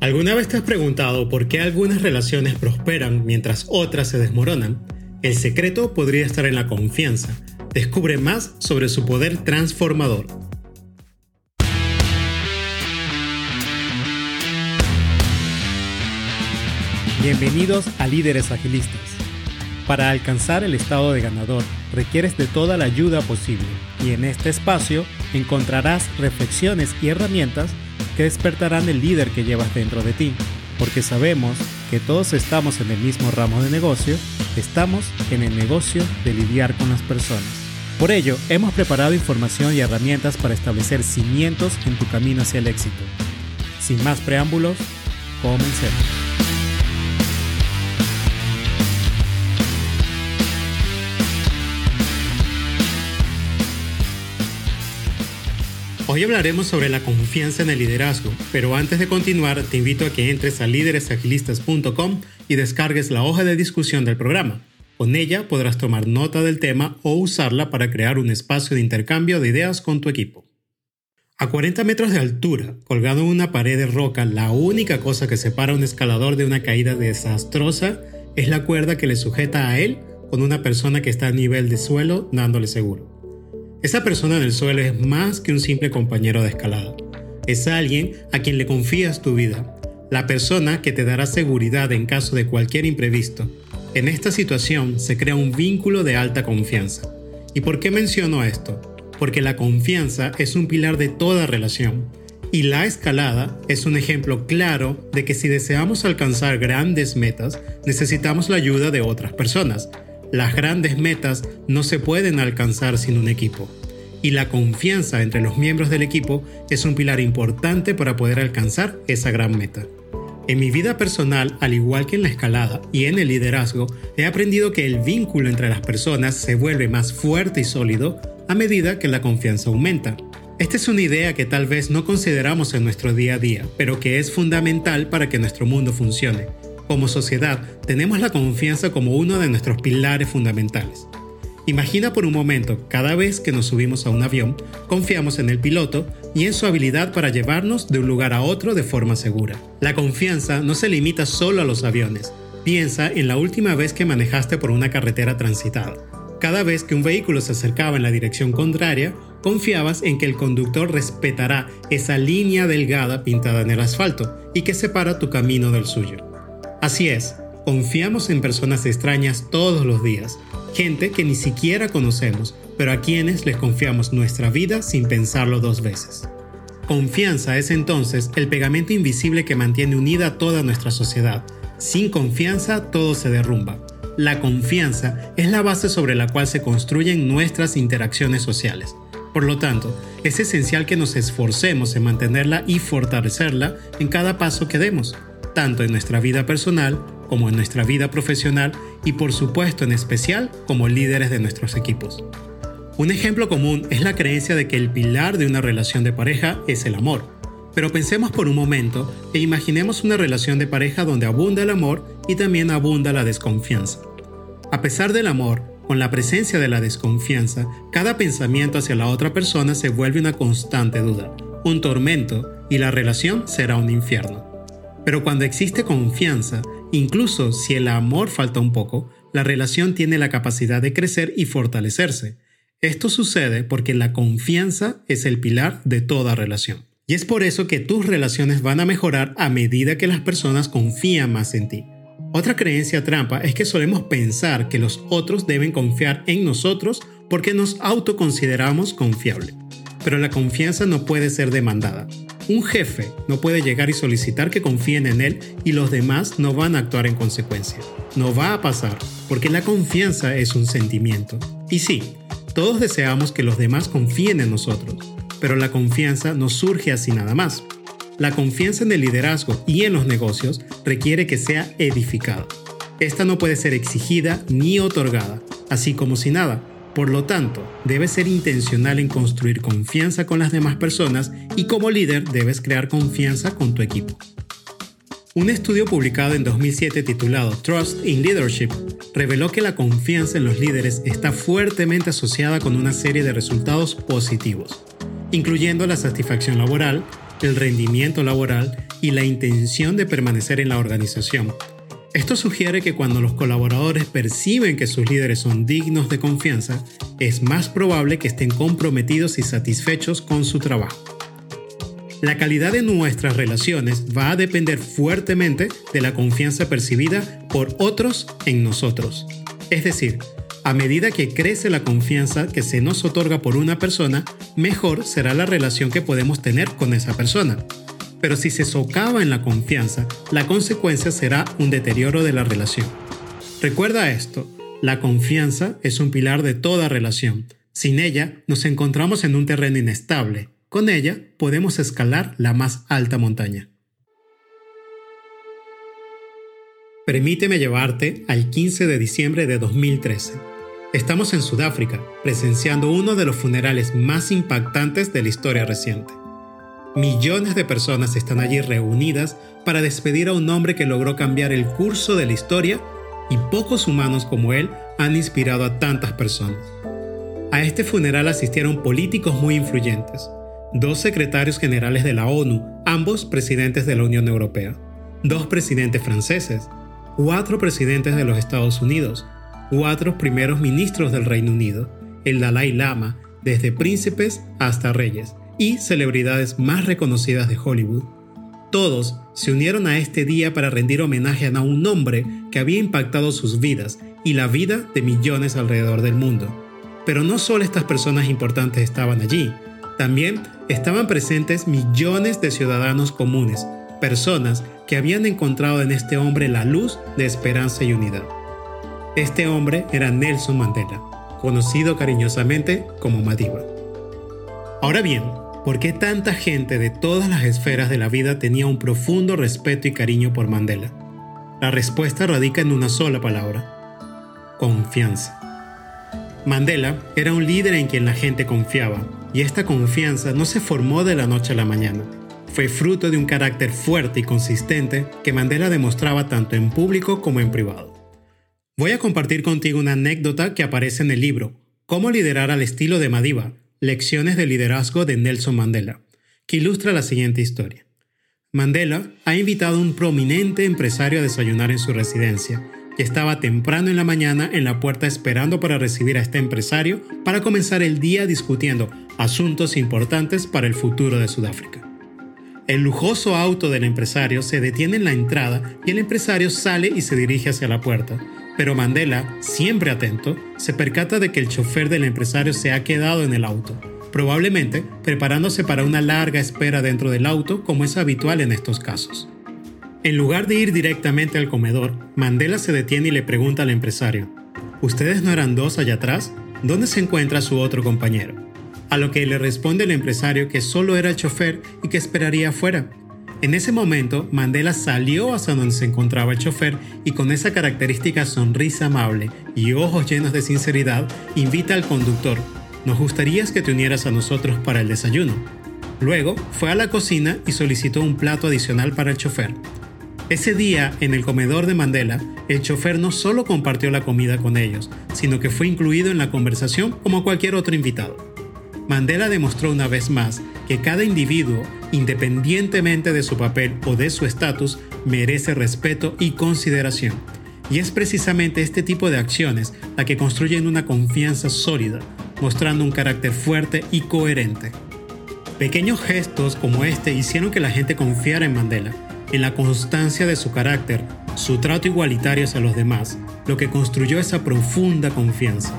¿Alguna vez te has preguntado por qué algunas relaciones prosperan mientras otras se desmoronan? El secreto podría estar en la confianza. Descubre más sobre su poder transformador. Bienvenidos a Líderes Agilistas. Para alcanzar el estado de ganador requieres de toda la ayuda posible y en este espacio encontrarás reflexiones y herramientas despertarán el líder que llevas dentro de ti, porque sabemos que todos estamos en el mismo ramo de negocio, estamos en el negocio de lidiar con las personas. Por ello, hemos preparado información y herramientas para establecer cimientos en tu camino hacia el éxito. Sin más preámbulos, comencemos. Hoy hablaremos sobre la confianza en el liderazgo, pero antes de continuar te invito a que entres a líderesagilistas.com y descargues la hoja de discusión del programa. Con ella podrás tomar nota del tema o usarla para crear un espacio de intercambio de ideas con tu equipo. A 40 metros de altura, colgado en una pared de roca, la única cosa que separa a un escalador de una caída desastrosa es la cuerda que le sujeta a él con una persona que está a nivel de suelo dándole seguro. Esa persona en el suelo es más que un simple compañero de escalada. Es alguien a quien le confías tu vida, la persona que te dará seguridad en caso de cualquier imprevisto. En esta situación se crea un vínculo de alta confianza. ¿Y por qué menciono esto? Porque la confianza es un pilar de toda relación. Y la escalada es un ejemplo claro de que si deseamos alcanzar grandes metas, necesitamos la ayuda de otras personas, las grandes metas no se pueden alcanzar sin un equipo. Y la confianza entre los miembros del equipo es un pilar importante para poder alcanzar esa gran meta. En mi vida personal, al igual que en la escalada y en el liderazgo, he aprendido que el vínculo entre las personas se vuelve más fuerte y sólido a medida que la confianza aumenta. Esta es una idea que tal vez no consideramos en nuestro día a día, pero que es fundamental para que nuestro mundo funcione. Como sociedad, tenemos la confianza como uno de nuestros pilares fundamentales. Imagina por un momento, cada vez que nos subimos a un avión, confiamos en el piloto y en su habilidad para llevarnos de un lugar a otro de forma segura. La confianza no se limita solo a los aviones. Piensa en la última vez que manejaste por una carretera transitada. Cada vez que un vehículo se acercaba en la dirección contraria, confiabas en que el conductor respetará esa línea delgada pintada en el asfalto y que separa tu camino del suyo. Así es, confiamos en personas extrañas todos los días, gente que ni siquiera conocemos, pero a quienes les confiamos nuestra vida sin pensarlo dos veces. Confianza es entonces el pegamento invisible que mantiene unida toda nuestra sociedad. Sin confianza todo se derrumba. La confianza es la base sobre la cual se construyen nuestras interacciones sociales. Por lo tanto, es esencial que nos esforcemos en mantenerla y fortalecerla en cada paso que demos tanto en nuestra vida personal como en nuestra vida profesional y por supuesto en especial como líderes de nuestros equipos. Un ejemplo común es la creencia de que el pilar de una relación de pareja es el amor. Pero pensemos por un momento e imaginemos una relación de pareja donde abunda el amor y también abunda la desconfianza. A pesar del amor, con la presencia de la desconfianza, cada pensamiento hacia la otra persona se vuelve una constante duda, un tormento y la relación será un infierno. Pero cuando existe confianza, incluso si el amor falta un poco, la relación tiene la capacidad de crecer y fortalecerse. Esto sucede porque la confianza es el pilar de toda relación. Y es por eso que tus relaciones van a mejorar a medida que las personas confían más en ti. Otra creencia trampa es que solemos pensar que los otros deben confiar en nosotros porque nos autoconsideramos confiables. Pero la confianza no puede ser demandada. Un jefe no puede llegar y solicitar que confíen en él y los demás no van a actuar en consecuencia. No va a pasar, porque la confianza es un sentimiento. Y sí, todos deseamos que los demás confíen en nosotros, pero la confianza no surge así nada más. La confianza en el liderazgo y en los negocios requiere que sea edificada. Esta no puede ser exigida ni otorgada, así como si nada, por lo tanto, debes ser intencional en construir confianza con las demás personas y como líder debes crear confianza con tu equipo. Un estudio publicado en 2007 titulado Trust in Leadership reveló que la confianza en los líderes está fuertemente asociada con una serie de resultados positivos, incluyendo la satisfacción laboral, el rendimiento laboral y la intención de permanecer en la organización. Esto sugiere que cuando los colaboradores perciben que sus líderes son dignos de confianza, es más probable que estén comprometidos y satisfechos con su trabajo. La calidad de nuestras relaciones va a depender fuertemente de la confianza percibida por otros en nosotros. Es decir, a medida que crece la confianza que se nos otorga por una persona, mejor será la relación que podemos tener con esa persona. Pero si se socava en la confianza, la consecuencia será un deterioro de la relación. Recuerda esto, la confianza es un pilar de toda relación. Sin ella, nos encontramos en un terreno inestable. Con ella, podemos escalar la más alta montaña. Permíteme llevarte al 15 de diciembre de 2013 Estamos en Sudáfrica, presenciando uno de los funerales más impactantes de la historia reciente. Millones de personas están allí reunidas para despedir a un hombre que logró cambiar el curso de la historia y pocos humanos como él han inspirado a tantas personas. A este funeral asistieron políticos muy influyentes, dos secretarios generales de la ONU, ambos presidentes de la Unión Europea, dos presidentes franceses, cuatro presidentes de los Estados Unidos, cuatro primeros ministros del Reino Unido, el Dalai Lama, desde príncipes hasta reyes, y celebridades más reconocidas de Hollywood. Todos se unieron a este día para rendir homenaje a un hombre que había impactado sus vidas y la vida de millones alrededor del mundo. Pero no solo estas personas importantes estaban allí, también estaban presentes millones de ciudadanos comunes, personas que habían encontrado en este hombre la luz de esperanza y unidad. Este hombre era Nelson Mandela, conocido cariñosamente como Madiba. Ahora bien, ¿por qué tanta gente de todas las esferas de la vida tenía un profundo respeto y cariño por Mandela? La respuesta radica en una sola palabra, confianza. Mandela era un líder en quien la gente confiaba, y esta confianza no se formó de la noche a la mañana. Fue fruto de un carácter fuerte y consistente que Mandela demostraba tanto en público como en privado. Voy a compartir contigo una anécdota que aparece en el libro, Cómo liderar al estilo de Madiba, Lecciones de liderazgo de Nelson Mandela, que ilustra la siguiente historia. Mandela ha invitado a un prominente empresario a desayunar en su residencia, que estaba temprano en la mañana en la puerta esperando para recibir a este empresario para comenzar el día discutiendo asuntos importantes para el futuro de Sudáfrica. El lujoso auto del empresario se detiene en la entrada y el empresario sale y se dirige hacia la puerta, pero Mandela, siempre atento, se percata de que el chofer del empresario se ha quedado en el auto, probablemente preparándose para una larga espera dentro del auto como es habitual en estos casos. En lugar de ir directamente al comedor, Mandela se detiene y le pregunta al empresario, ¿Ustedes no eran dos allá atrás? ¿Dónde se encuentra su otro compañero? A lo que le responde el empresario que solo era el chofer y que esperaría afuera, en ese momento, Mandela salió hacia donde se encontraba el chofer y con esa característica sonrisa amable y ojos llenos de sinceridad, invita al conductor, nos gustaría que te unieras a nosotros para el desayuno. Luego fue a la cocina y solicitó un plato adicional para el chofer. Ese día, en el comedor de Mandela, el chofer no solo compartió la comida con ellos, sino que fue incluido en la conversación como cualquier otro invitado. Mandela demostró una vez más que cada individuo, independientemente de su papel o de su estatus, merece respeto y consideración. Y es precisamente este tipo de acciones la que construyen una confianza sólida, mostrando un carácter fuerte y coherente. Pequeños gestos como este hicieron que la gente confiara en Mandela, en la constancia de su carácter, su trato igualitario hacia los demás, lo que construyó esa profunda confianza.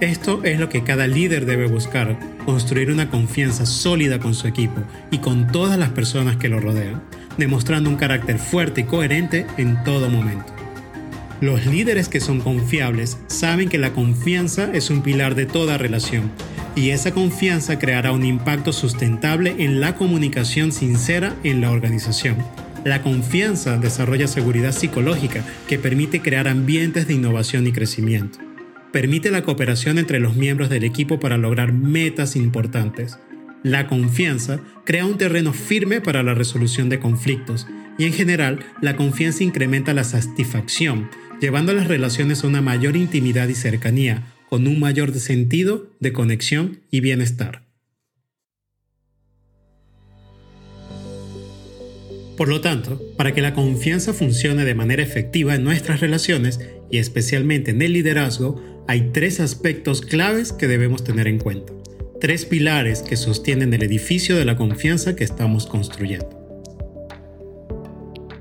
Esto es lo que cada líder debe buscar, construir una confianza sólida con su equipo y con todas las personas que lo rodean, demostrando un carácter fuerte y coherente en todo momento. Los líderes que son confiables saben que la confianza es un pilar de toda relación y esa confianza creará un impacto sustentable en la comunicación sincera en la organización. La confianza desarrolla seguridad psicológica que permite crear ambientes de innovación y crecimiento permite la cooperación entre los miembros del equipo para lograr metas importantes. La confianza crea un terreno firme para la resolución de conflictos y en general la confianza incrementa la satisfacción, llevando las relaciones a una mayor intimidad y cercanía, con un mayor sentido de conexión y bienestar. Por lo tanto, para que la confianza funcione de manera efectiva en nuestras relaciones y especialmente en el liderazgo, hay tres aspectos claves que debemos tener en cuenta. Tres pilares que sostienen el edificio de la confianza que estamos construyendo.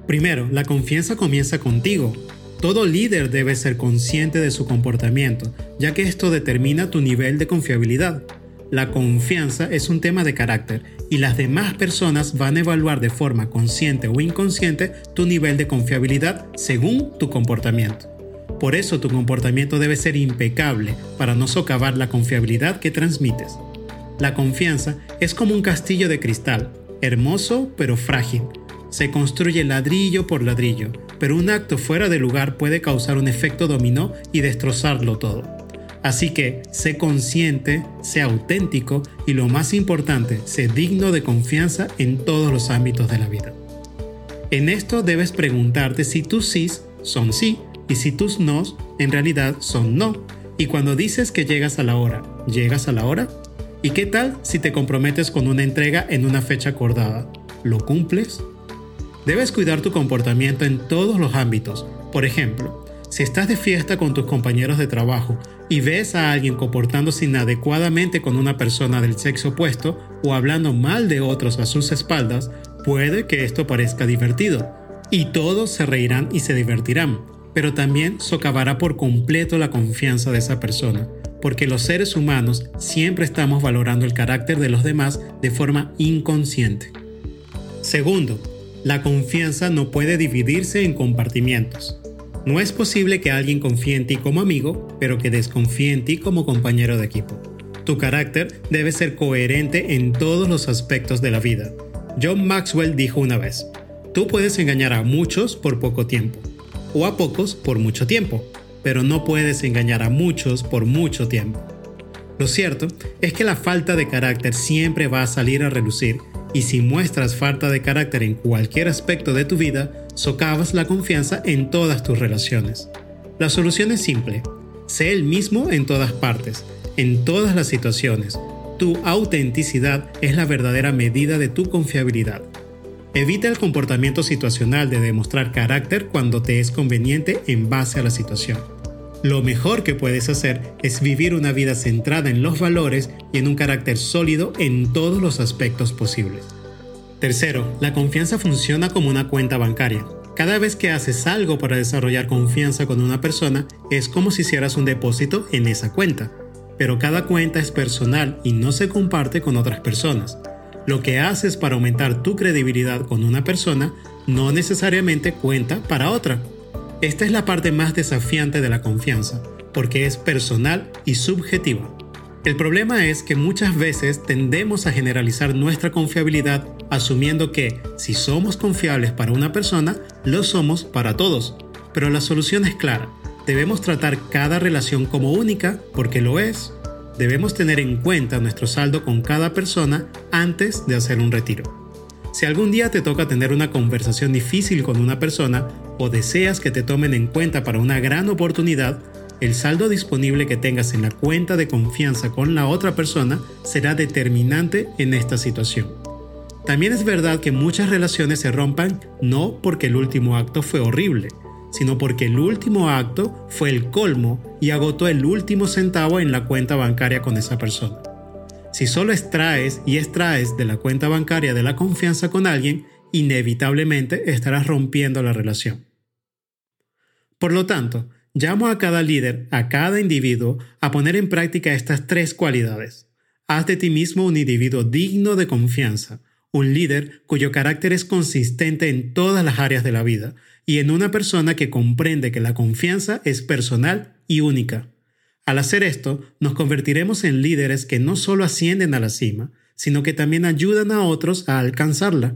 Primero, la confianza comienza contigo. Todo líder debe ser consciente de su comportamiento, ya que esto determina tu nivel de confiabilidad. La confianza es un tema de carácter y las demás personas van a evaluar de forma consciente o inconsciente tu nivel de confiabilidad según tu comportamiento. Por eso tu comportamiento debe ser impecable para no socavar la confiabilidad que transmites. La confianza es como un castillo de cristal, hermoso pero frágil. Se construye ladrillo por ladrillo, pero un acto fuera de lugar puede causar un efecto dominó y destrozarlo todo. Así que sé consciente, sé auténtico y lo más importante, sé digno de confianza en todos los ámbitos de la vida. En esto debes preguntarte si tus sí son sí y si tus no en realidad son no. Y cuando dices que llegas a la hora, ¿llegas a la hora? ¿Y qué tal si te comprometes con una entrega en una fecha acordada? ¿Lo cumples? Debes cuidar tu comportamiento en todos los ámbitos. Por ejemplo, si estás de fiesta con tus compañeros de trabajo y ves a alguien comportándose inadecuadamente con una persona del sexo opuesto o hablando mal de otros a sus espaldas, puede que esto parezca divertido. Y todos se reirán y se divertirán, pero también socavará por completo la confianza de esa persona, porque los seres humanos siempre estamos valorando el carácter de los demás de forma inconsciente. Segundo, la confianza no puede dividirse en compartimientos. No es posible que alguien confíe en ti como amigo, pero que desconfíe en ti como compañero de equipo. Tu carácter debe ser coherente en todos los aspectos de la vida. John Maxwell dijo una vez, tú puedes engañar a muchos por poco tiempo, o a pocos por mucho tiempo, pero no puedes engañar a muchos por mucho tiempo. Lo cierto es que la falta de carácter siempre va a salir a relucir y si muestras falta de carácter en cualquier aspecto de tu vida, socavas la confianza en todas tus relaciones. La solución es simple. Sé el mismo en todas partes, en todas las situaciones. Tu autenticidad es la verdadera medida de tu confiabilidad. Evita el comportamiento situacional de demostrar carácter cuando te es conveniente en base a la situación. Lo mejor que puedes hacer es vivir una vida centrada en los valores y en un carácter sólido en todos los aspectos posibles. Tercero, la confianza funciona como una cuenta bancaria. Cada vez que haces algo para desarrollar confianza con una persona, es como si hicieras un depósito en esa cuenta. Pero cada cuenta es personal y no se comparte con otras personas. Lo que haces para aumentar tu credibilidad con una persona no necesariamente cuenta para otra. Esta es la parte más desafiante de la confianza, porque es personal y subjetiva. El problema es que muchas veces tendemos a generalizar nuestra confiabilidad asumiendo que si somos confiables para una persona, lo somos para todos. Pero la solución es clara. Debemos tratar cada relación como única porque lo es. Debemos tener en cuenta nuestro saldo con cada persona antes de hacer un retiro. Si algún día te toca tener una conversación difícil con una persona o deseas que te tomen en cuenta para una gran oportunidad, el saldo disponible que tengas en la cuenta de confianza con la otra persona será determinante en esta situación. También es verdad que muchas relaciones se rompan no porque el último acto fue horrible, sino porque el último acto fue el colmo y agotó el último centavo en la cuenta bancaria con esa persona. Si solo extraes y extraes de la cuenta bancaria de la confianza con alguien, inevitablemente estarás rompiendo la relación. Por lo tanto, Llamo a cada líder, a cada individuo, a poner en práctica estas tres cualidades. Haz de ti mismo un individuo digno de confianza, un líder cuyo carácter es consistente en todas las áreas de la vida, y en una persona que comprende que la confianza es personal y única. Al hacer esto, nos convertiremos en líderes que no solo ascienden a la cima, sino que también ayudan a otros a alcanzarla.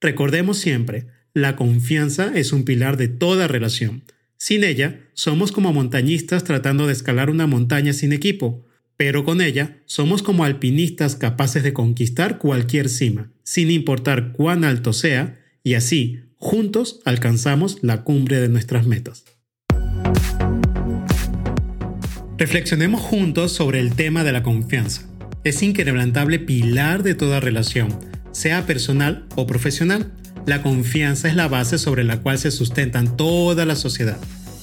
Recordemos siempre, la confianza es un pilar de toda relación sin ella, somos como montañistas tratando de escalar una montaña sin equipo, pero con ella somos como alpinistas capaces de conquistar cualquier cima, sin importar cuán alto sea, y así, juntos, alcanzamos la cumbre de nuestras metas. Reflexionemos juntos sobre el tema de la confianza. Es inquebrantable pilar de toda relación, sea personal o profesional La confianza es la base sobre la cual se sustentan toda la sociedad.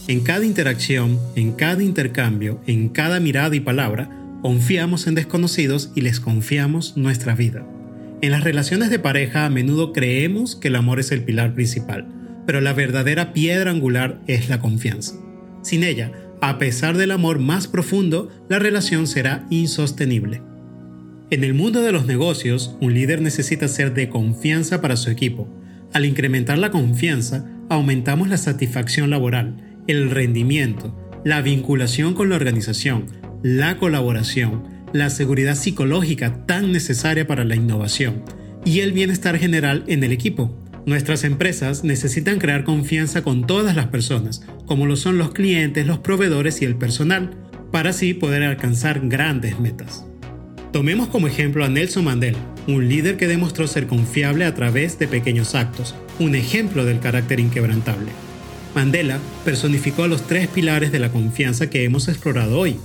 En cada interacción, en cada intercambio, en cada mirada y palabra, confiamos en desconocidos y les confiamos nuestra vida. En las relaciones de pareja a menudo creemos que el amor es el pilar principal, pero la verdadera piedra angular es la confianza. Sin ella, a pesar del amor más profundo, la relación será insostenible. En el mundo de los negocios, un líder necesita ser de confianza para su equipo. Al incrementar la confianza, aumentamos la satisfacción laboral, el rendimiento, la vinculación con la organización, la colaboración, la seguridad psicológica tan necesaria para la innovación y el bienestar general en el equipo. Nuestras empresas necesitan crear confianza con todas las personas, como lo son los clientes, los proveedores y el personal, para así poder alcanzar grandes metas. Tomemos como ejemplo a Nelson Mandela, un líder que demostró ser confiable a través de pequeños actos, un ejemplo del carácter inquebrantable. Mandela personificó los tres pilares de la confianza que hemos explorado hoy,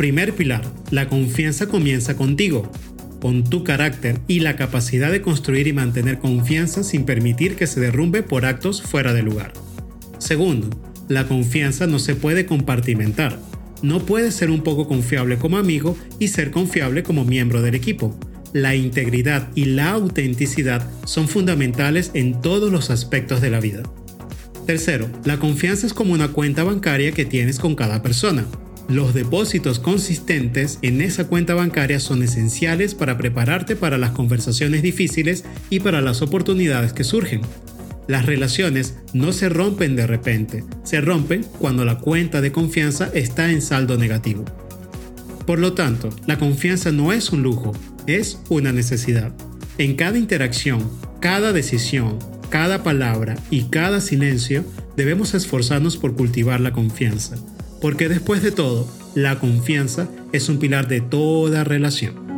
Primer pilar, la confianza comienza contigo, con tu carácter y la capacidad de construir y mantener confianza sin permitir que se derrumbe por actos fuera de lugar. Segundo, la confianza no se puede compartimentar. No puedes ser un poco confiable como amigo y ser confiable como miembro del equipo. La integridad y la autenticidad son fundamentales en todos los aspectos de la vida. Tercero, la confianza es como una cuenta bancaria que tienes con cada persona. Los depósitos consistentes en esa cuenta bancaria son esenciales para prepararte para las conversaciones difíciles y para las oportunidades que surgen. Las relaciones no se rompen de repente, se rompen cuando la cuenta de confianza está en saldo negativo. Por lo tanto, la confianza no es un lujo, es una necesidad. En cada interacción, cada decisión, cada palabra y cada silencio debemos esforzarnos por cultivar la confianza porque después de todo, la confianza es un pilar de toda relación.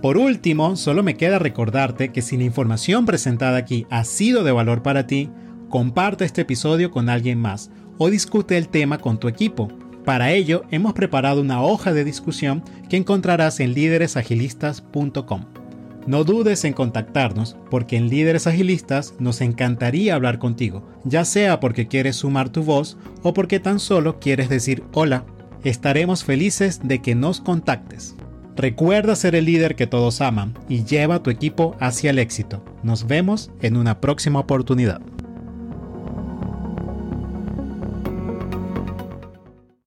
Por último, solo me queda recordarte que si la información presentada aquí ha sido de valor para ti, comparte este episodio con alguien más o discute el tema con tu equipo. Para ello, hemos preparado una hoja de discusión que encontrarás en líderesagilistas.com. No dudes en contactarnos porque en Líderes Agilistas nos encantaría hablar contigo, ya sea porque quieres sumar tu voz o porque tan solo quieres decir hola. Estaremos felices de que nos contactes. Recuerda ser el líder que todos aman y lleva a tu equipo hacia el éxito. Nos vemos en una próxima oportunidad.